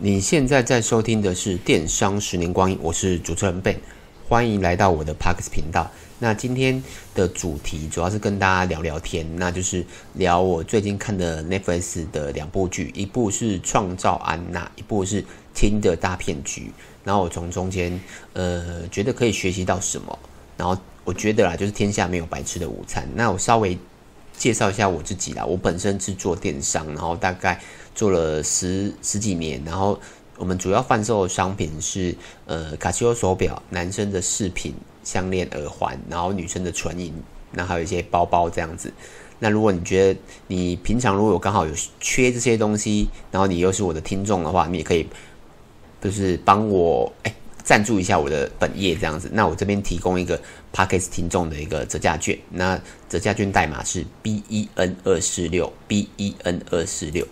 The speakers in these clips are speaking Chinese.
你现在在收听的是《电商十年光阴》，我是主持人 Ben，欢迎来到我的 Parks 频道。那今天的主题主要是跟大家聊聊天，那就是聊我最近看的 Netflix 的两部剧，一部是《创造安娜》，一部是《Tinder 大骗局》。然后我从中间呃觉得可以学习到什么，然后我觉得啦，就是天下没有白吃的午餐。那我稍微介绍一下我自己啦，我本身是做电商，然后大概。做了十十几年，然后我们主要贩售的商品是呃卡西欧手表、男生的饰品、项链、耳环，然后女生的唇银，那还有一些包包这样子。那如果你觉得你平常如果有刚好有缺这些东西，然后你又是我的听众的话，你也可以就是帮我哎赞助一下我的本业这样子。那我这边提供一个 Podcast 听众的一个折价券，那折价券代码是 B E N 二四六 B E N 二四六。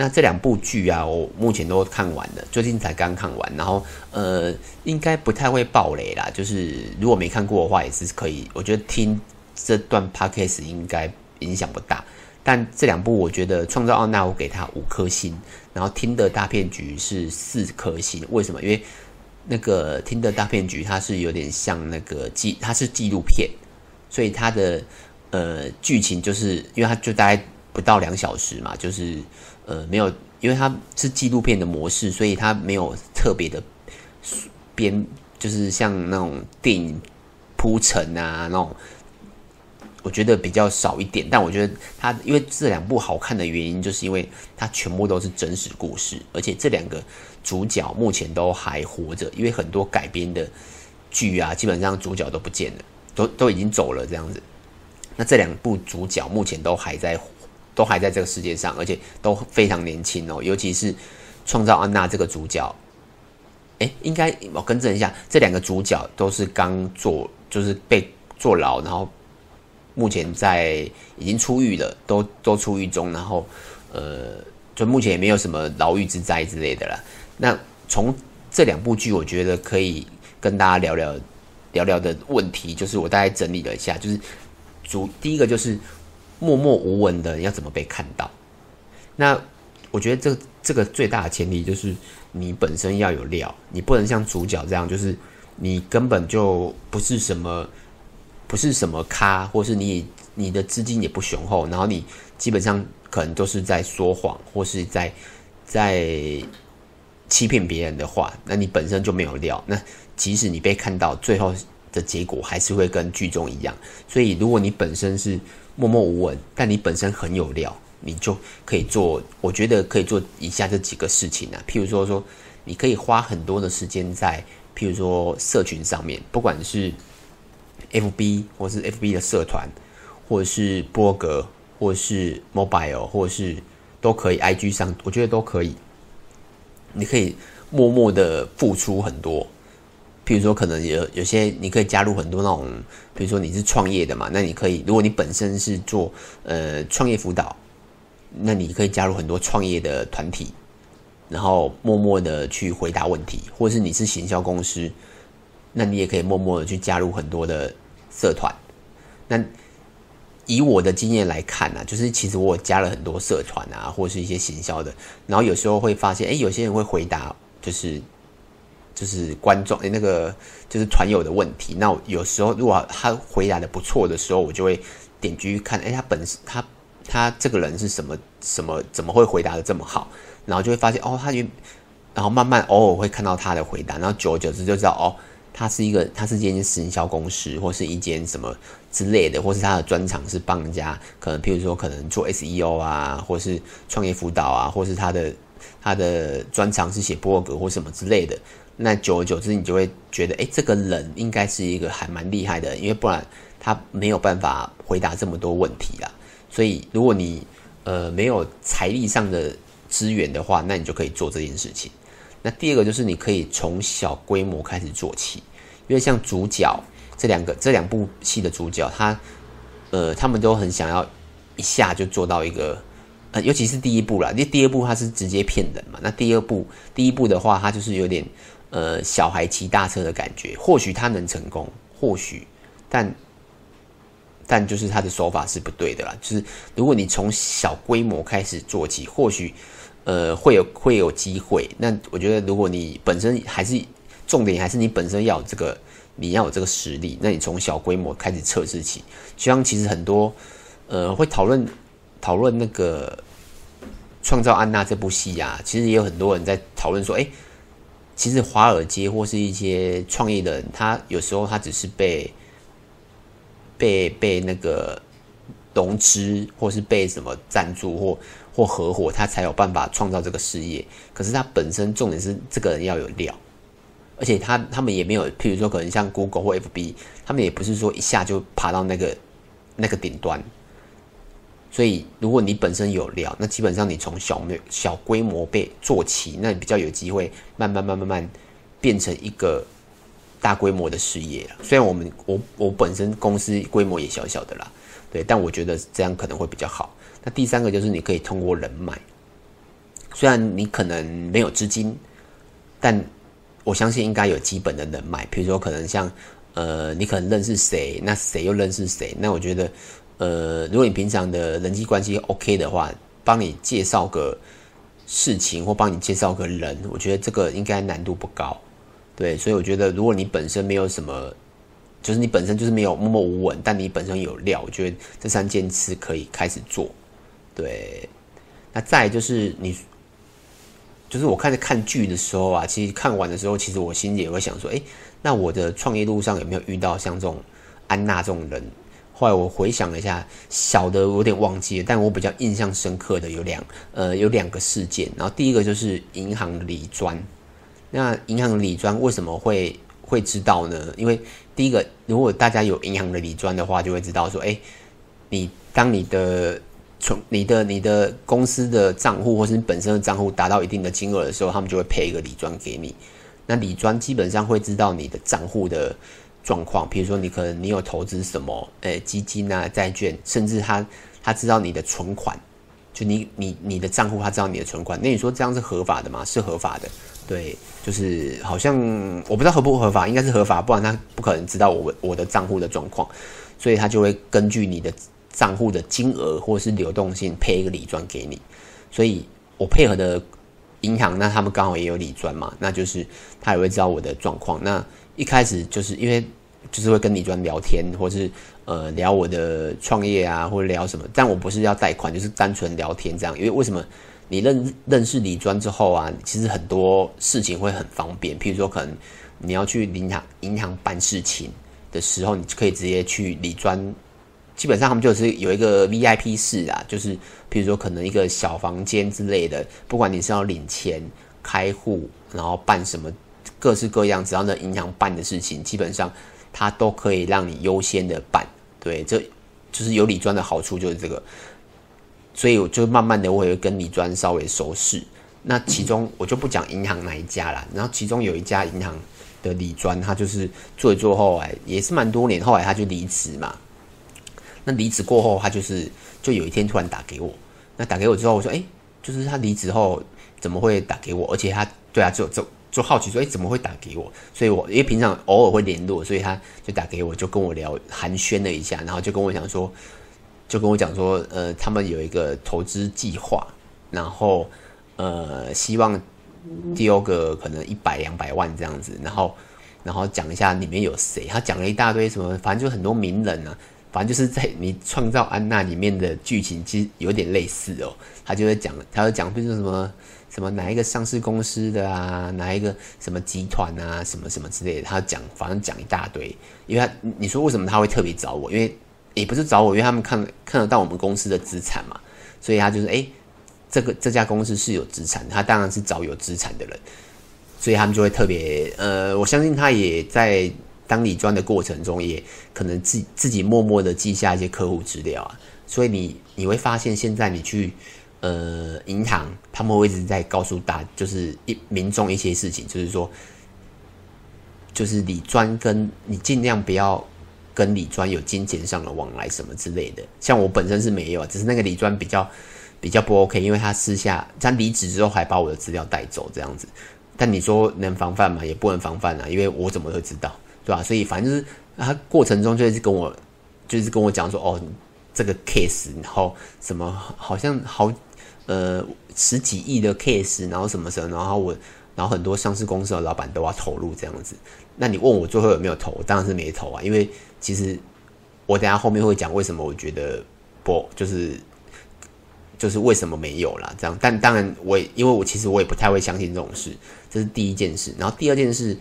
那这两部剧啊，我目前都看完了，最近才刚看完，然后呃，应该不太会爆雷啦。就是如果没看过的话，也是可以。我觉得听这段 podcast 应该影响不大。但这两部，我觉得《创造奥娜》我给他五颗星，然后《听的大骗局》是四颗星。为什么？因为那个《听的大骗局》它是有点像那个纪，它是纪录片，所以它的呃剧情就是因为它就大概不到两小时嘛，就是。呃，没有，因为它是纪录片的模式，所以它没有特别的编，就是像那种电影铺陈啊那种，我觉得比较少一点。但我觉得它，因为这两部好看的原因，就是因为它全部都是真实故事，而且这两个主角目前都还活着。因为很多改编的剧啊，基本上主角都不见了，都都已经走了这样子。那这两部主角目前都还在。都还在这个世界上，而且都非常年轻哦。尤其是创造安娜这个主角，哎，应该我更正一下，这两个主角都是刚坐，就是被坐牢，然后目前在已经出狱了，都都出狱中，然后呃，就目前也没有什么牢狱之灾之类的了。那从这两部剧，我觉得可以跟大家聊聊聊聊的问题，就是我大概整理了一下，就是主第一个就是。默默无闻的要怎么被看到？那我觉得这这个最大的前提就是你本身要有料，你不能像主角这样，就是你根本就不是什么不是什么咖，或是你你的资金也不雄厚，然后你基本上可能都是在说谎，或是在在欺骗别人的话，那你本身就没有料。那即使你被看到，最后的结果还是会跟剧中一样。所以如果你本身是默默无闻，但你本身很有料，你就可以做。我觉得可以做以下这几个事情啊，譬如说说，你可以花很多的时间在，譬如说社群上面，不管是 FB 或是 FB 的社团，或者是博格，或者是 Mobile，或者是都可以 IG 上，我觉得都可以。你可以默默的付出很多。譬如说，可能有有些你可以加入很多那种，比如说你是创业的嘛，那你可以，如果你本身是做呃创业辅导，那你可以加入很多创业的团体，然后默默的去回答问题，或者是你是行销公司，那你也可以默默的去加入很多的社团。那以我的经验来看呢、就是其实我加了很多社团啊，或者是一些行销的，然后有时候会发现，哎，有些人会回答，就是。就是观众诶，那个就是团友的问题。那有时候如果他回答的不错的时候，我就会点进去看，诶，他本身他他这个人是什么什么，怎么会回答的这么好？然后就会发现哦，他就然后慢慢偶尔会看到他的回答，然后久而久之就知道哦，他是一个他是一间行销公司，或是一间什么之类的，或是他的专长是帮人家可能譬如说可能做 SEO 啊，或是创业辅导啊，或是他的他的专长是写部落格或什么之类的。那久而久之，你就会觉得，哎，这个人应该是一个还蛮厉害的，因为不然他没有办法回答这么多问题啊。所以，如果你呃没有财力上的资源的话，那你就可以做这件事情。那第二个就是你可以从小规模开始做起，因为像主角这两个这两部戏的主角，他呃他们都很想要一下就做到一个。呃，尤其是第一部啦，因为第二部他是直接骗人嘛。那第二部，第一部的话，他就是有点呃小孩骑大车的感觉。或许他能成功，或许，但但就是他的手法是不对的啦。就是如果你从小规模开始做起，或许呃，会有会有机会。那我觉得，如果你本身还是重点，还是你本身要有这个，你要有这个实力，那你从小规模开始测试起。就像其实很多呃会讨论讨论那个《创造安娜》这部戏啊，其实也有很多人在讨论说，哎，其实华尔街或是一些创业的人，他有时候他只是被被被那个融资，或是被什么赞助或。或合伙，他才有办法创造这个事业。可是他本身重点是这个人要有料，而且他他们也没有，譬如说可能像 Google 或 FB，他们也不是说一下就爬到那个那个顶端。所以如果你本身有料，那基本上你从小小规模被做起，那你比较有机会慢慢慢慢慢变成一个大规模的事业。虽然我们我我本身公司规模也小小的啦，对，但我觉得这样可能会比较好。那第三个就是你可以通过人脉，虽然你可能没有资金，但我相信应该有基本的人脉。比如说，可能像呃，你可能认识谁，那谁又认识谁？那我觉得，呃，如果你平常的人际关系 OK 的话，帮你介绍个事情或帮你介绍个人，我觉得这个应该难度不高。对，所以我觉得，如果你本身没有什么。就是你本身就是没有默默无闻，但你本身有料，我觉得这三件事可以开始做。对，那再就是你，就是我看着看剧的时候啊，其实看完的时候，其实我心里也会想说，哎，那我的创业路上有没有遇到像这种安娜这种人？后来我回想了一下，小的我有点忘记了，但我比较印象深刻的有两呃有两个事件。然后第一个就是银行的理专，那银行的理专为什么会会知道呢？因为第一个，如果大家有银行的理专的话，就会知道说，哎，你当你的从你的你的公司的账户或是你本身的账户达到一定的金额的时候，他们就会配一个理专给你。那理专基本上会知道你的账户的状况，比如说你可能你有投资什么，哎，基金啊、债券，甚至他他知道你的存款，就你你你的账户他知道你的存款。那你说这样是合法的吗？是合法的。对，就是好像我不知道合不合法，应该是合法，不然他不可能知道我我的账户的状况，所以他就会根据你的账户的金额或是流动性配一个理专给你。所以我配合的银行，那他们刚好也有理专嘛，那就是他也会知道我的状况。那一开始就是因为就是会跟李专聊天，或是呃聊我的创业啊，或者聊什么，但我不是要贷款，就是单纯聊天这样。因为为什么？你认认识李专之后啊，其实很多事情会很方便。譬如说，可能你要去银行银行办事情的时候，你可以直接去李专。基本上他们就是有一个 VIP 室啊，就是譬如说可能一个小房间之类的。不管你是要领钱、开户，然后办什么各式各样，只要那银行办的事情，基本上它都可以让你优先的办。对，这就是有理专的好处，就是这个。所以我就慢慢的，我也跟理专稍微熟识。那其中我就不讲银行哪一家啦，然后其中有一家银行的理专，他就是做一做后来也是蛮多年，后来他就离职嘛。那离职过后，他就是就有一天突然打给我。那打给我之后，我说：“哎，就是他离职后怎么会打给我？而且他对啊，就就就好奇说：哎，怎么会打给我？所以我因为平常偶尔会联络，所以他就打给我，就跟我聊寒暄了一下，然后就跟我讲说。”就跟我讲说，呃，他们有一个投资计划，然后呃，希望丢个可能一百两百万这样子，然后然后讲一下里面有谁，他讲了一大堆什么，反正就很多名人啊，反正就是在你创造安娜里面的剧情，其实有点类似哦。他就会讲，他会讲，比如说什么什么哪一个上市公司的啊，哪一个什么集团啊，什么什么之类的，他讲，反正讲一大堆。因为他你说为什么他会特别找我？因为也不是找我，因为他们看看得到我们公司的资产嘛，所以他就是哎、这个这家公司是有资产，他当然是找有资产的人，所以他们就会特别呃，我相信他也在当理专的过程中，也可能自自己默默的记下一些客户资料啊，所以你你会发现现在你去呃银行，他们会一直在告诉大就是一民众一些事情，就是说，就是李专跟你尽量不要。跟李专有金钱上的往来什么之类的，像我本身是没有，只是那个李专比较比较不 OK，因为他私下他离职之后还把我的资料带走这样子。但你说能防范吗？也不能防范啊，因为我怎么会知道，对吧？所以反正就是他过程中就是跟我就是跟我讲说，哦，这个 case，然后什么好像好呃十几亿的 case，然后什么什么，然后我然后很多上市公司的老板都要投入这样子。那你问我最后有没有投？当然是没投啊，因为其实我等下后面会讲为什么我觉得不就是就是为什么没有啦。这样。但当然我也因为我其实我也不太会相信这种事，这是第一件事。然后第二件事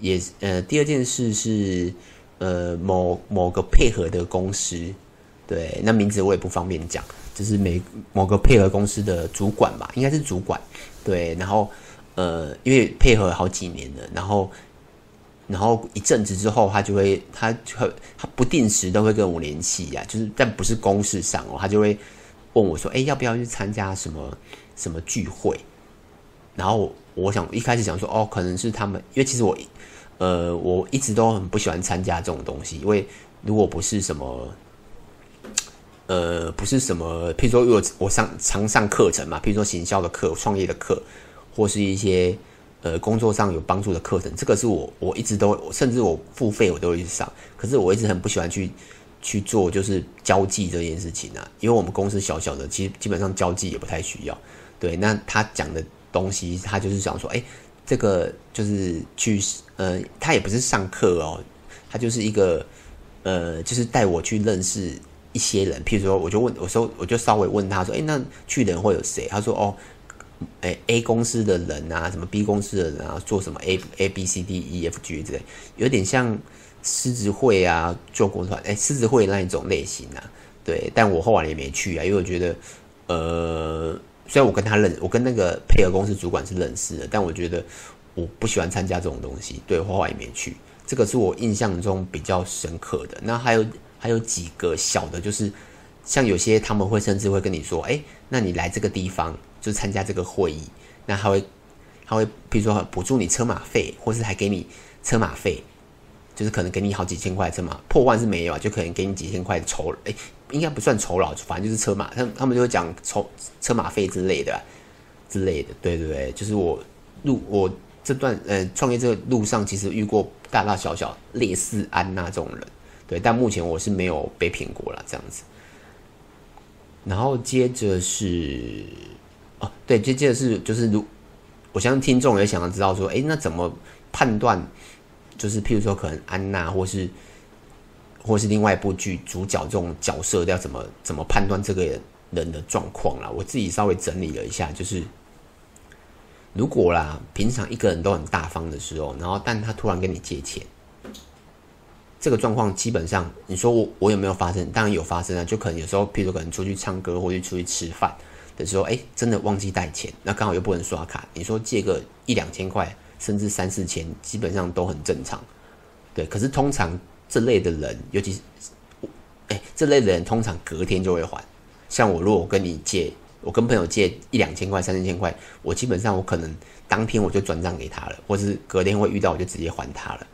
也呃第二件事是呃某某个配合的公司，对，那名字我也不方便讲，就是每某个配合公司的主管吧，应该是主管，对，然后呃因为配合好几年了，然后。然后一阵子之后，他就会，他就会，他不定时都会跟我联系呀，就是但不是公事上哦，他就会问我说：“哎，要不要去参加什么什么聚会？”然后我想一开始想说：“哦，可能是他们，因为其实我，呃，我一直都很不喜欢参加这种东西，因为如果不是什么，呃，不是什么，譬如说我我上常上课程嘛，譬如说行销的课、创业的课，或是一些。呃，工作上有帮助的课程，这个是我我一直都，甚至我付费我都会去上。可是我一直很不喜欢去去做，就是交际这件事情啊，因为我们公司小小的，其实基本上交际也不太需要。对，那他讲的东西，他就是想说，哎，这个就是去，呃，他也不是上课哦，他就是一个，呃，就是带我去认识一些人。譬如说，我就问，我说，我就稍微问他说，哎，那去的人会有谁？他说，哦。诶，A 公司的人啊，什么 B 公司的人啊，做什么 A A B C D E F G 之类，有点像狮子会啊，做国团，诶，狮子会那一种类型啊，对。但我后来也没去啊，因为我觉得，呃，虽然我跟他认，我跟那个配合公司主管是认识的，但我觉得我不喜欢参加这种东西，对，我后来也没去。这个是我印象中比较深刻的。那还有还有几个小的，就是像有些他们会甚至会跟你说，诶，那你来这个地方。就参加这个会议，那他会，他会，比如说补助你车马费，或是还给你车马费，就是可能给你好几千块车马，破万是没有啊，就可能给你几千块的酬，哎、应该不算酬劳，反正就是车马，他他们就会讲酬车马费之类的、之类的，对对对，就是我路我这段呃创业这个路上，其实遇过大大小小类似安娜这种人，但目前我是没有被骗过了这样子，然后接着是。哦，对，接接着是就是如，我相信听众也想要知道说，诶，那怎么判断？就是譬如说，可能安娜或是或是另外一部剧主角这种角色要怎么怎么判断这个人的状况啦？我自己稍微整理了一下，就是如果啦，平常一个人都很大方的时候，然后但他突然跟你借钱，这个状况基本上，你说我我有没有发生？当然有发生啊，就可能有时候，譬如可能出去唱歌或者出去吃饭。的时候，哎，真的忘记带钱，那刚好又不能刷卡。你说借个一两千块，甚至三四千，基本上都很正常。对，可是通常这类的人，尤其是，哎，这类的人通常隔天就会还。像我，如果跟你借，我跟朋友借一两千块、三四千块，我基本上我可能当天我就转账给他了，或是隔天会遇到我就直接还他了，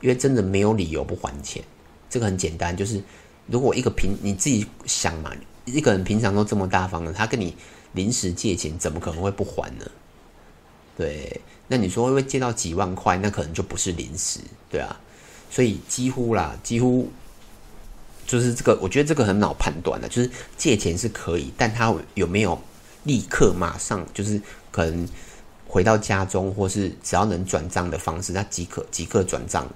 因为真的没有理由不还钱。这个很简单，就是如果一个平，你自己想嘛。一个人平常都这么大方的，他跟你临时借钱，怎么可能会不还呢？对，那你说会不会借到几万块？那可能就不是临时，对啊。所以几乎啦，几乎就是这个，我觉得这个很好判断的，就是借钱是可以，但他有没有立刻马上就是可能回到家中，或是只要能转账的方式，他即可即刻转账。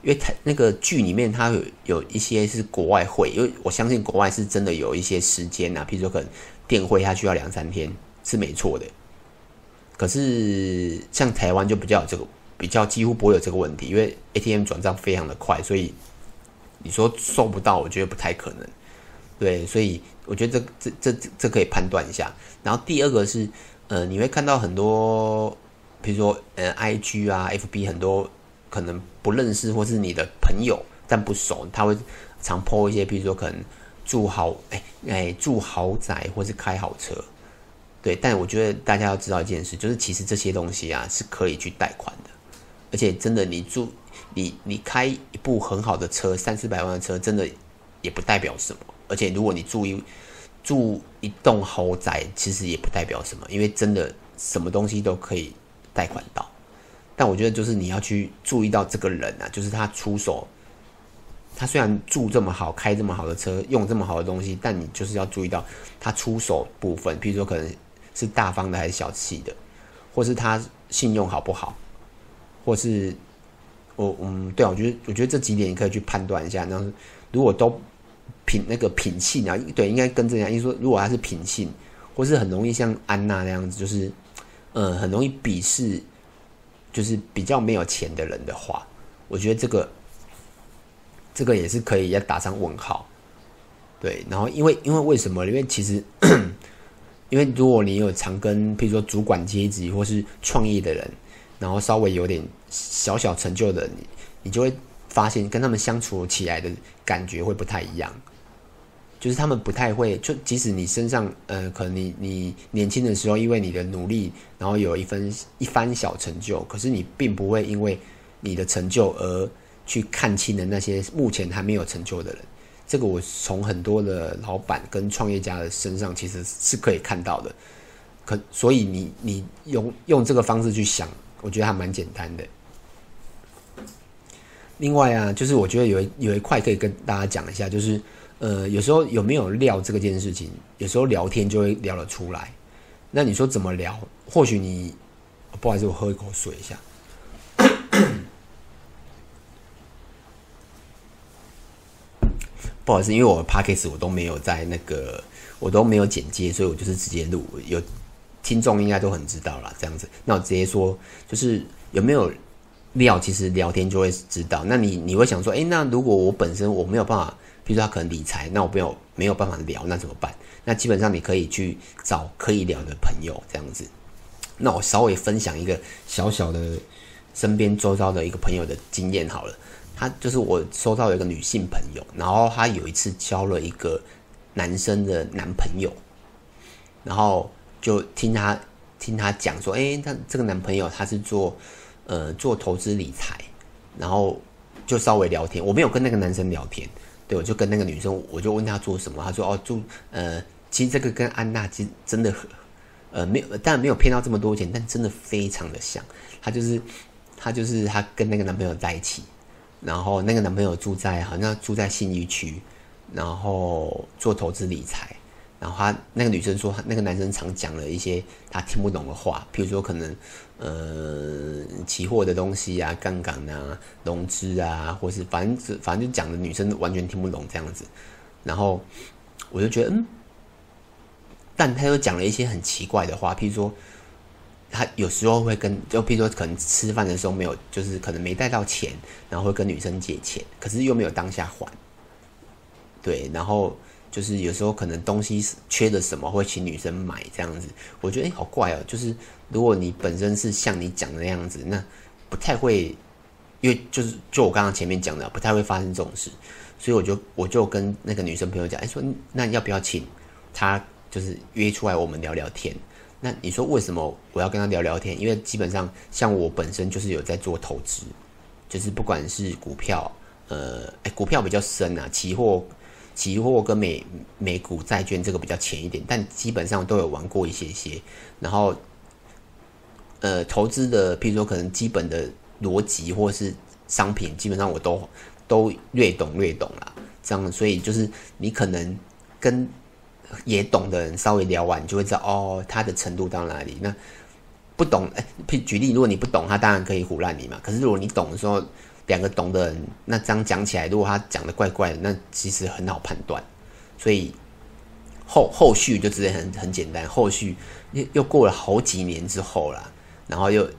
因为台那个剧里面，他有有一些是国外汇，因为我相信国外是真的有一些时间啊，譬如说可能电汇它需要两三天，是没错的。可是像台湾就比较有这个，比较几乎不会有这个问题，因为 ATM 转账非常的快，所以你说收不到，我觉得不太可能。对，所以我觉得这这这，这可以判断一下。然后第二个是，呃，你会看到很多，比如说呃，IG 啊，FB 很多。可能不认识或是你的朋友，但不熟，他会常 po 一些，比如说可能住豪，哎哎住豪宅或是开好车，对。但我觉得大家要知道一件事，就是其实这些东西啊是可以去贷款的，而且真的你住你你开一部很好的车，三四百万的车，真的也不代表什么。而且如果你住一住一栋豪宅，其实也不代表什么，因为真的什么东西都可以贷款到。但我觉得，就是你要去注意到这个人啊，就是他出手，他虽然住这么好，开这么好的车，用这么好的东西，但你就是要注意到他出手部分，譬如说可能是大方的还是小气的，或是他信用好不好，或是我嗯，对啊，我觉得我觉得这几点你可以去判断一下。然后如果都品那个品性啊，对，应该跟这样，因为说如果他是品性，或是很容易像安娜那样子，就是嗯，很容易鄙视，就是比较没有钱的人的话，我觉得这个。这个也是可以要打上问号，对，然后因为因为为什么？因为其实，因为如果你有常跟，譬如说主管阶级或是创业的人，然后稍微有点小小成就的人，你，你就会发现跟他们相处起来的感觉会不太一样，就是他们不太会，就即使你身上，呃，可能你你年轻的时候因为你的努力，然后有一分一番小成就，可是你并不会因为你的成就而。去看清的那些目前还没有成就的人，这个我从很多的老板跟创业家的身上其实是可以看到的。可所以你你用用这个方式去想，我觉得还蛮简单的。另外啊，就是我觉得有有一块可以跟大家讲一下，就是呃，有时候有没有料这个件事情，有时候聊天就会聊得出来。那你说怎么聊？或许你不好意思，我喝一口水一下。不好意思，因为我的 Podcast 我都没有在那个，我都没有剪接，所以我就是直接录。有听众应该都很知道啦，这样子。那我直接说，就是有没有料，其实聊天就会知道。那你你会想说，诶，那如果我本身我没有办法，比如说他可能理财，那我没有没有办法聊，那怎么办？那基本上你可以去找可以聊的朋友，这样子。那我稍微分享一个小小的身边周遭的一个朋友的经验好了。他就是我收到一个女性朋友，然后她有一次交了一个男生的男朋友，然后就听她听她讲说，诶，她这个男朋友他是做呃做投资理财，然后就稍微聊天，我没有跟那个男生聊天，对，我就跟那个女生，我就问她做什么，她说哦做呃，其实这个跟安娜其实真的很呃没有，当然没有骗到这么多钱，但真的非常的像，她就是她就是她跟那个男朋友在一起。然后那个男朋友住在好像住在信义区，然后做投资理财。然后他那个女生说，那个男生常讲了一些他听不懂的话，譬如说可能呃期货的东西啊、杠杆啊、融资啊，或是反正反正就讲的女生完全听不懂这样子。然后我就觉得嗯，但他又讲了一些很奇怪的话，譬如说。他有时候会跟，就譬如说，可能吃饭的时候没有，就是可能没带到钱，然后会跟女生借钱，可是又没有当下还。对，然后就是有时候可能东西缺了什么，会请女生买这样子。我觉得哎，好怪哦。就是如果你本身是像你讲的那样子，那不太会，因为就是就我刚刚前面讲的，不太会发生这种事。所以我就我就跟那个女生朋友讲，哎，说那要不要请她就是约出来我们聊聊天？那你说为什么我要跟他聊聊天？因为基本上像我本身就是有在做投资，就是不管是股票，呃，哎，股票比较深啊，期货、期货跟美美股债券这个比较浅一点，但基本上都有玩过一些些。然后，呃，投资的，譬如说可能基本的逻辑或是商品，基本上我都都略懂略懂啦。这样，所以就是你可能跟。也懂的人稍微聊完，你就会知道哦，他的程度到哪里。那不懂，哎，举例，如果你不懂，他当然可以唬烂你嘛。可是如果你懂的时候，两个懂的人，那这样讲起来，如果他讲的怪怪的，那其实很好判断。所以后后续就直接很很简单，后续又又过了好几年之后啦，然后又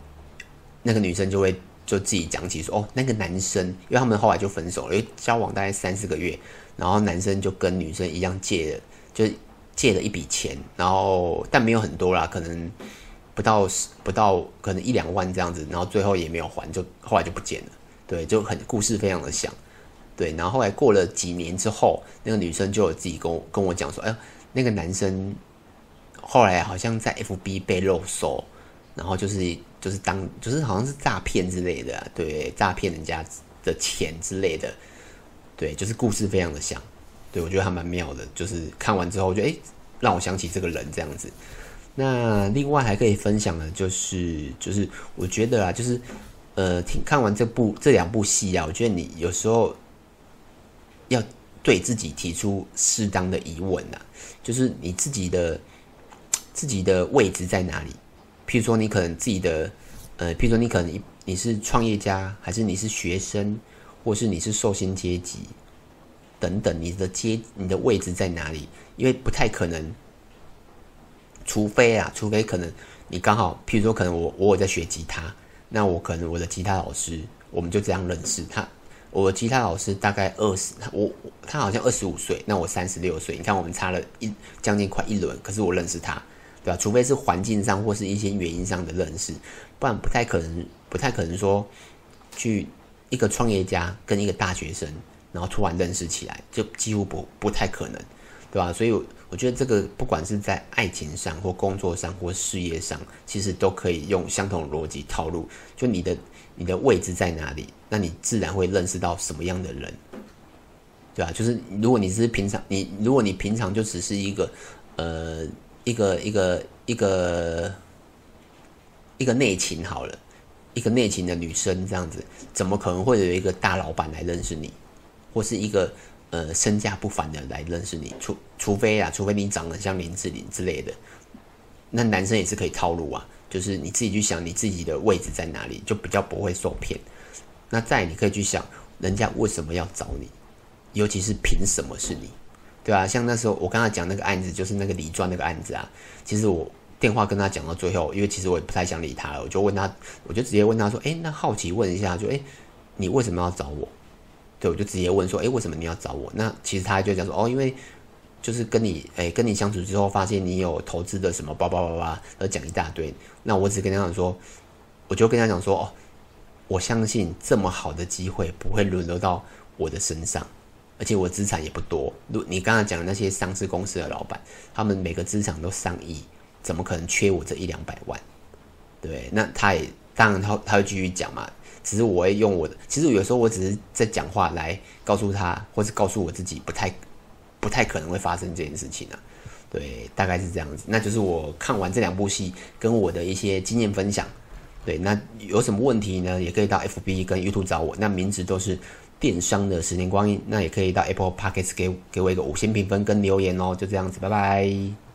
那个女生就会就自己讲起说，哦，那个男生，因为他们后来就分手了，因为交往大概三四个月，然后男生就跟女生一样借了。就借了一笔钱，然后但没有很多啦，可能不到不到，可能一两万这样子，然后最后也没有还，就后来就不见了。对，就很故事非常的像。对，然后后来过了几年之后，那个女生就有自己跟我跟我讲说，哎，那个男生后来好像在 FB 被肉搜，然后就是就是当就是好像是诈骗之类的啊，对，诈骗人家的钱之类的，对，就是故事非常的像。对，我觉得还蛮妙的，就是看完之后就，就诶让我想起这个人这样子。那另外还可以分享的，就是就是我觉得啊，就是呃，听看完这部这两部戏啊，我觉得你有时候要对自己提出适当的疑问呐，就是你自己的自己的位置在哪里？譬如说，你可能自己的呃，譬如说，你可能你是创业家，还是你是学生，或是你是受薪阶级等等，你的阶你的位置在哪里？因为不太可能，除非啊，除非可能你刚好，譬如说，可能我我有在学吉他，那我可能我的吉他老师，我们就这样认识他。我的吉他老师大概二十，我他好像二十五岁，那我三十六岁。你看我们差了一将近快一轮，可是我认识他，对吧？除非是环境上或是一些原因上的认识，不然不太可能，不太可能说去一个创业家跟一个大学生，然后突然认识起来，就几乎不不太可能，对吧？所以我觉得这个不管是在爱情上或工作上或事业上，其实都可以用相同逻辑套路，就你的。你的位置在哪里？那你自然会认识到什么样的人，对吧？就是如果你是平常，你如果你平常就只是一个，呃，一个一个一个一个内勤好了，一个内勤的女生这样子，怎么可能会有一个大老板来认识你，或是一个呃身价不凡的来认识你？除除非啊，除非你长得像林志玲之类的，那男生也是可以套路啊。就是你自己去想你自己的位置在哪里，就比较不会受骗。那再你可以去想，人家为什么要找你，尤其是凭什么是你，对啊，像那时候我刚才讲那个案子，就是那个李专那个案子啊。其实我电话跟他讲到最后，因为其实我也不太想理他了，我就问他，我就直接问他说：“诶，那好奇问一下，就诶，你为什么要找我？”对，我就直接问说：“诶，为什么你要找我？”那其实他就讲说：“哦，因为。”就是跟你诶、跟你相处之后，发现你有投资的什么，叭叭叭叭，而讲一大堆。那我只跟他讲说，我就跟他讲说，哦，我相信这么好的机会不会沦落到我的身上，而且我资产也不多。如你刚才讲的那些上市公司的老板，他们每个资产都上亿，怎么可能缺我这一两百万？对，那他也当然他他会继续讲嘛。只是我会用我的，其实有时候我只是在讲话来告诉他，或是告诉我自己不太。不太可能会发生这件事情啊，对，大概是这样子。那就是我看完这两部戏跟我的一些经验分享。对，那有什么问题呢？也可以到 FB 跟 YouTube 找我，那名字都是电商的十年光阴。那也可以到 Apple Podcast 给给我一个五星评分跟留言哦。就这样子，拜拜。